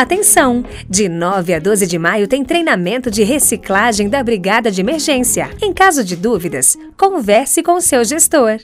Atenção! De 9 a 12 de maio tem treinamento de reciclagem da Brigada de Emergência. Em caso de dúvidas, converse com o seu gestor.